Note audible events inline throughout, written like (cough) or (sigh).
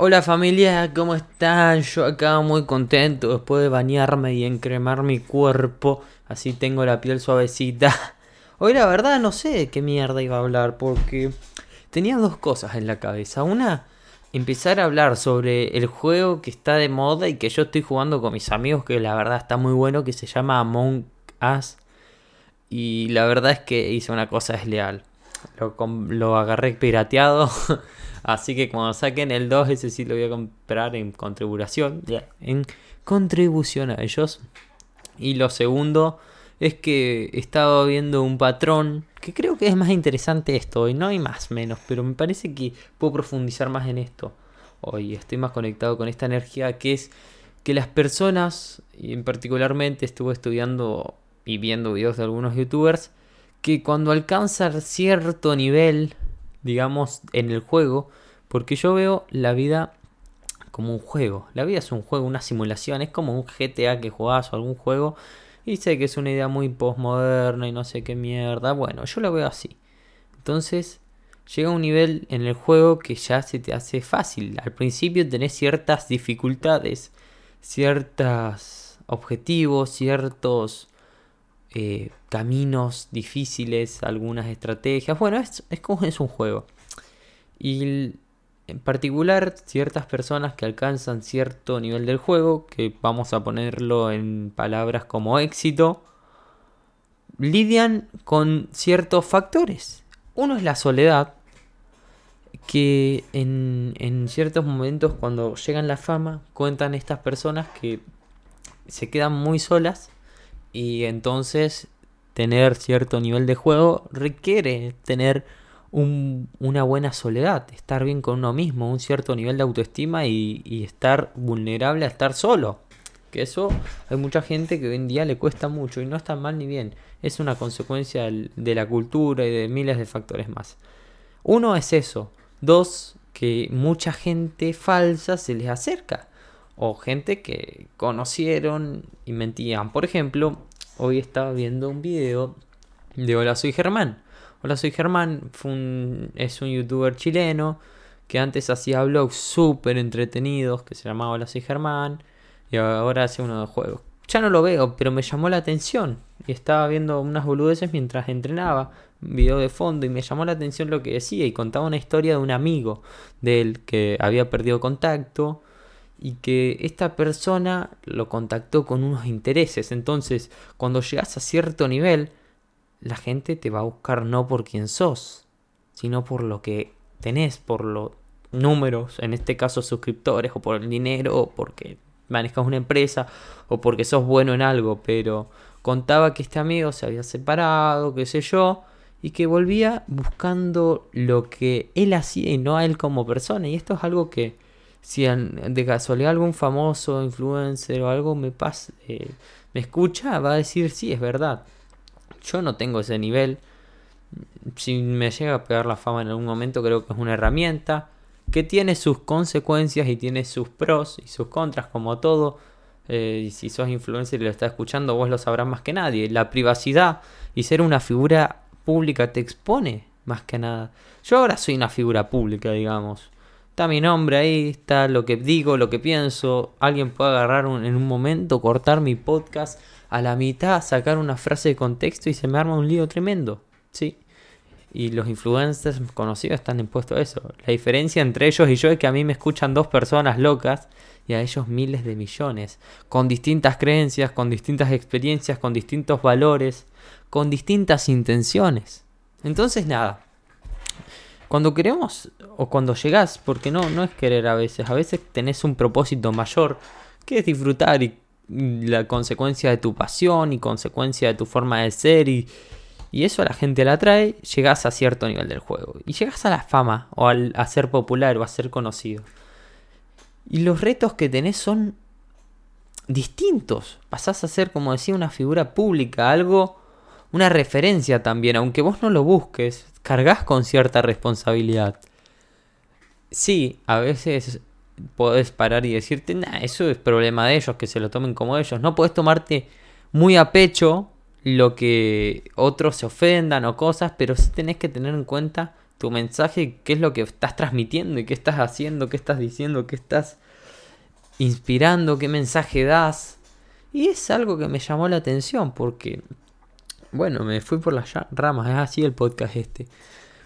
Hola familia, ¿cómo están? Yo acá muy contento después de bañarme y encremar mi cuerpo, así tengo la piel suavecita. (laughs) Hoy la verdad no sé qué mierda iba a hablar porque tenía dos cosas en la cabeza. Una, empezar a hablar sobre el juego que está de moda y que yo estoy jugando con mis amigos, que la verdad está muy bueno, que se llama Among Us. Y la verdad es que hice una cosa desleal. Lo, lo agarré pirateado. (laughs) Así que cuando saquen el 2, ese sí lo voy a comprar en contribución. En contribución a ellos. Y lo segundo es que he estado viendo un patrón que creo que es más interesante esto. Y no hay más menos, pero me parece que puedo profundizar más en esto. Hoy estoy más conectado con esta energía que es que las personas, y en particularmente estuve estudiando y viendo videos de algunos youtubers, que cuando alcanzan cierto nivel digamos, en el juego, porque yo veo la vida como un juego. La vida es un juego, una simulación, es como un GTA que jugás o algún juego. Y sé que es una idea muy postmoderna y no sé qué mierda. Bueno, yo lo veo así. Entonces, llega un nivel en el juego que ya se te hace fácil. Al principio tenés ciertas dificultades, ciertos objetivos, ciertos eh, caminos difíciles, algunas estrategias. Bueno, es, es como es un juego. Y en particular, ciertas personas que alcanzan cierto nivel del juego, que vamos a ponerlo en palabras como éxito, lidian con ciertos factores. Uno es la soledad, que en, ciertos momentos cuando llegan la fama, cuentan estas personas que se quedan muy solas y entonces tener cierto nivel de juego requiere tener una buena soledad, estar bien con uno mismo, un cierto nivel de autoestima y, estar vulnerable a estar solo. Que eso hay mucha gente que hoy en día le cuesta mucho y no está mal ni bien. Es una consecuencia de la cultura y de miles de factores más. Uno es eso. Dos, que mucha gente falsa se les acerca o gente que conocieron y mentían. Por ejemplo, hoy estaba viendo un video de Hola soy Germán. Hola soy Germán es un youtuber chileno que antes hacía vlogs súper entretenidos que se llamaba Hola soy Germán y ahora hace uno de juegos. Ya no lo veo, pero me llamó la atención y estaba viendo unas boludeces mientras entrenaba, video de fondo y me llamó la atención lo que decía y contaba una historia de un amigo de él que había perdido contacto y que esta persona lo contactó con unos intereses. Entonces, cuando llegas a cierto nivel, la gente te va a buscar no por quién sos, sino por lo que tenés, por los números, en este caso suscriptores, o por el dinero, o porque manejas una empresa, o porque sos bueno en algo. Pero contaba que este amigo se había separado, qué sé yo, y que volvía buscando lo que él hacía y no a él como persona. Y esto es algo que si de casualidad algún famoso influencer o algo me pasa, eh, me escucha, va a decir sí, es verdad. Yo no tengo ese nivel. Si me llega a pegar la fama en algún momento, creo que es una herramienta que tiene sus consecuencias y tiene sus pros y sus contras, como todo. Eh, y si sos influencer y lo estás escuchando, vos lo sabrás más que nadie. La privacidad y ser una figura pública te expone más que nada. Yo ahora soy una figura pública, digamos. Está mi nombre ahí, está lo que digo, lo que pienso. Alguien puede agarrar en un momento, cortar mi podcast a la mitad, sacar una frase de contexto y se me arma un lío tremendo. Sí. Y los influencers conocidos están impuestos a eso. La diferencia entre ellos y yo es que a mí me escuchan dos personas locas y a ellos miles de millones. Con distintas creencias, con distintas experiencias, con distintos valores, con distintas intenciones. Entonces nada, cuando queremos o cuando llegás, porque no, no es querer a veces, a veces tenés un propósito mayor que es disfrutar y la consecuencia de tu pasión y consecuencia de tu forma de ser y, y eso a la gente la atrae, llegás a cierto nivel del juego y llegás a la fama o a ser popular o a ser conocido. Y los retos que tenés son distintos. Pasás a ser, como decía, una figura pública, algo, una referencia también, aunque vos no lo busques cargas con cierta responsabilidad. Sí, a veces podés parar y decirte, nah, eso es problema de ellos, que se lo tomen como ellos. No puedes tomarte muy a pecho lo que otros se ofendan o cosas, pero sí tenés que tener en cuenta tu mensaje, qué es lo que estás transmitiendo y qué estás haciendo, qué estás diciendo, qué estás inspirando, qué mensaje das. Y es algo que me llamó la atención porque, bueno, me fui por las ramas, es así el podcast este.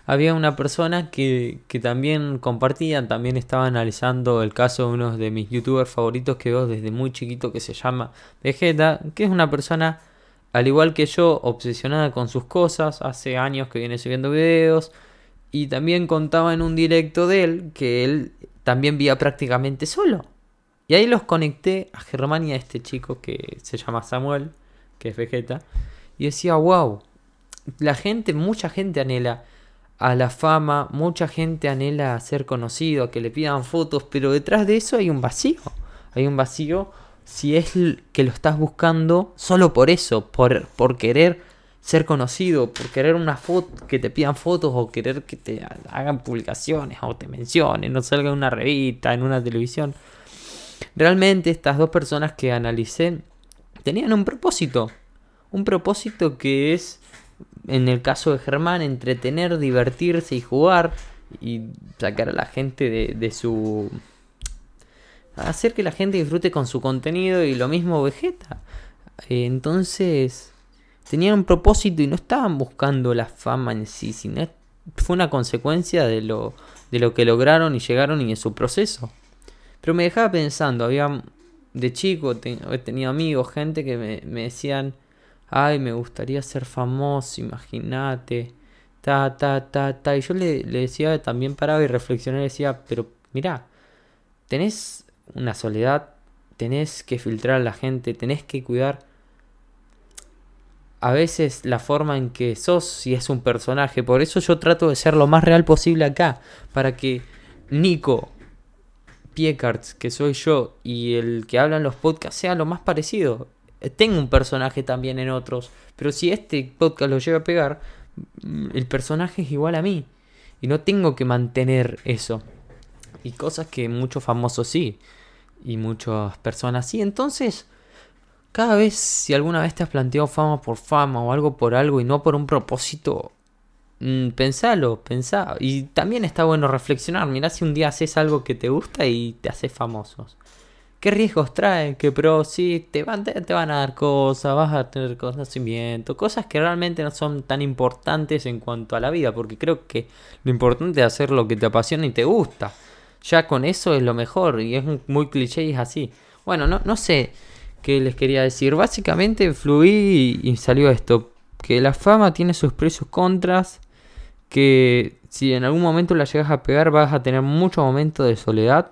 Había una persona que, que también compartía, también estaba analizando el caso de uno de mis youtubers favoritos que veo desde muy chiquito que se llama Vegeta, que es una persona al igual que yo, obsesionada con sus cosas, hace años que viene subiendo videos, y también contaba en un directo de él que él también vía prácticamente solo. Y ahí los conecté a Germán y a este chico que se llama Samuel, que es Vegeta, y decía, wow, la gente, mucha gente anhela a la fama, mucha gente anhela ser conocido, que le pidan fotos, pero detrás de eso hay un vacío, hay un vacío si es que lo estás buscando solo por eso, por, por querer ser conocido, por querer una foto, que te pidan fotos o querer que te hagan publicaciones o te mencionen, no salga en una revista, en una televisión. Realmente estas dos personas que analicé tenían un propósito. Un propósito que es, en el caso de Germán, entretener, divertirse y jugar y sacar a la gente de, de su hacer que la gente disfrute con su contenido y lo mismo Vegeta. Eh, entonces, tenían un propósito y no estaban buscando la fama en sí, sino fue una consecuencia de lo, de lo que lograron y llegaron y en su proceso. Pero me dejaba pensando, había de chico, he tenido amigos, gente que me, me, decían, ay, me gustaría ser famoso, imagínate, ta, ta, ta, ta. Y yo le, le decía, también paraba y reflexionaba y decía, pero mira, tenés una soledad, tenés que filtrar a la gente, tenés que cuidar a veces la forma en que sos si es un personaje. Por eso yo trato de ser lo más real posible acá, para que Nico Piecards, que soy yo, y el que habla en los podcasts sea lo más parecido. Tengo un personaje también en otros, pero si este podcast lo llega a pegar, mm, el personaje es igual a mí. Y no tengo que mantener eso. Y cosas que muchos famosos sí y muchas personas sí. Entonces, cada vez si alguna vez te has planteado fama por fama o algo por algo y no por un propósito, mmm, pensalo, pensá. Y también está bueno reflexionar. Mirá si un día haces algo que te gusta y te haces famosos. ¿Qué riesgos trae? ¿Qué pros? Sí, te van, te, van a dar cosas, vas a tener conocimiento, cosas que realmente no son tan importantes en cuanto a la vida, porque creo que lo importante es hacer lo que te apasiona y te gusta ya con eso es lo mejor y es muy cliché y es así. Bueno, no, no sé qué les quería decir. Básicamente fluí y, salió esto. Que la fama tiene sus precios contras. Que si en algún momento la llegas a pegar vas a tener mucho momento de soledad.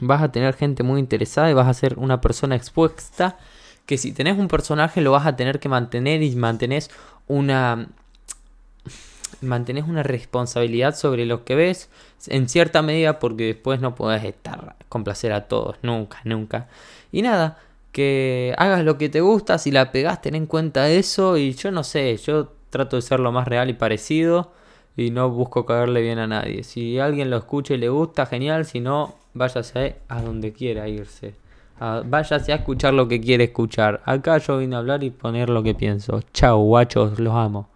Vas a tener gente muy interesada y vas a ser una persona expuesta. Que si tenés un personaje lo vas a tener que mantener y mantenés una mantenés una responsabilidad sobre lo que ves en cierta medida porque después no podés estar complacer a todos, nunca, nunca. Y nada, que hagas lo que te gusta, si la pegás, ten en cuenta eso y yo no sé, yo trato de ser lo más real y parecido y no busco caerle bien a nadie. Si alguien lo escucha y le gusta, genial, si no, váyase a donde quiera irse. váyase a escuchar lo que quiere escuchar. Acá yo vine a hablar y poner lo que pienso. Chao, guachos, los amo.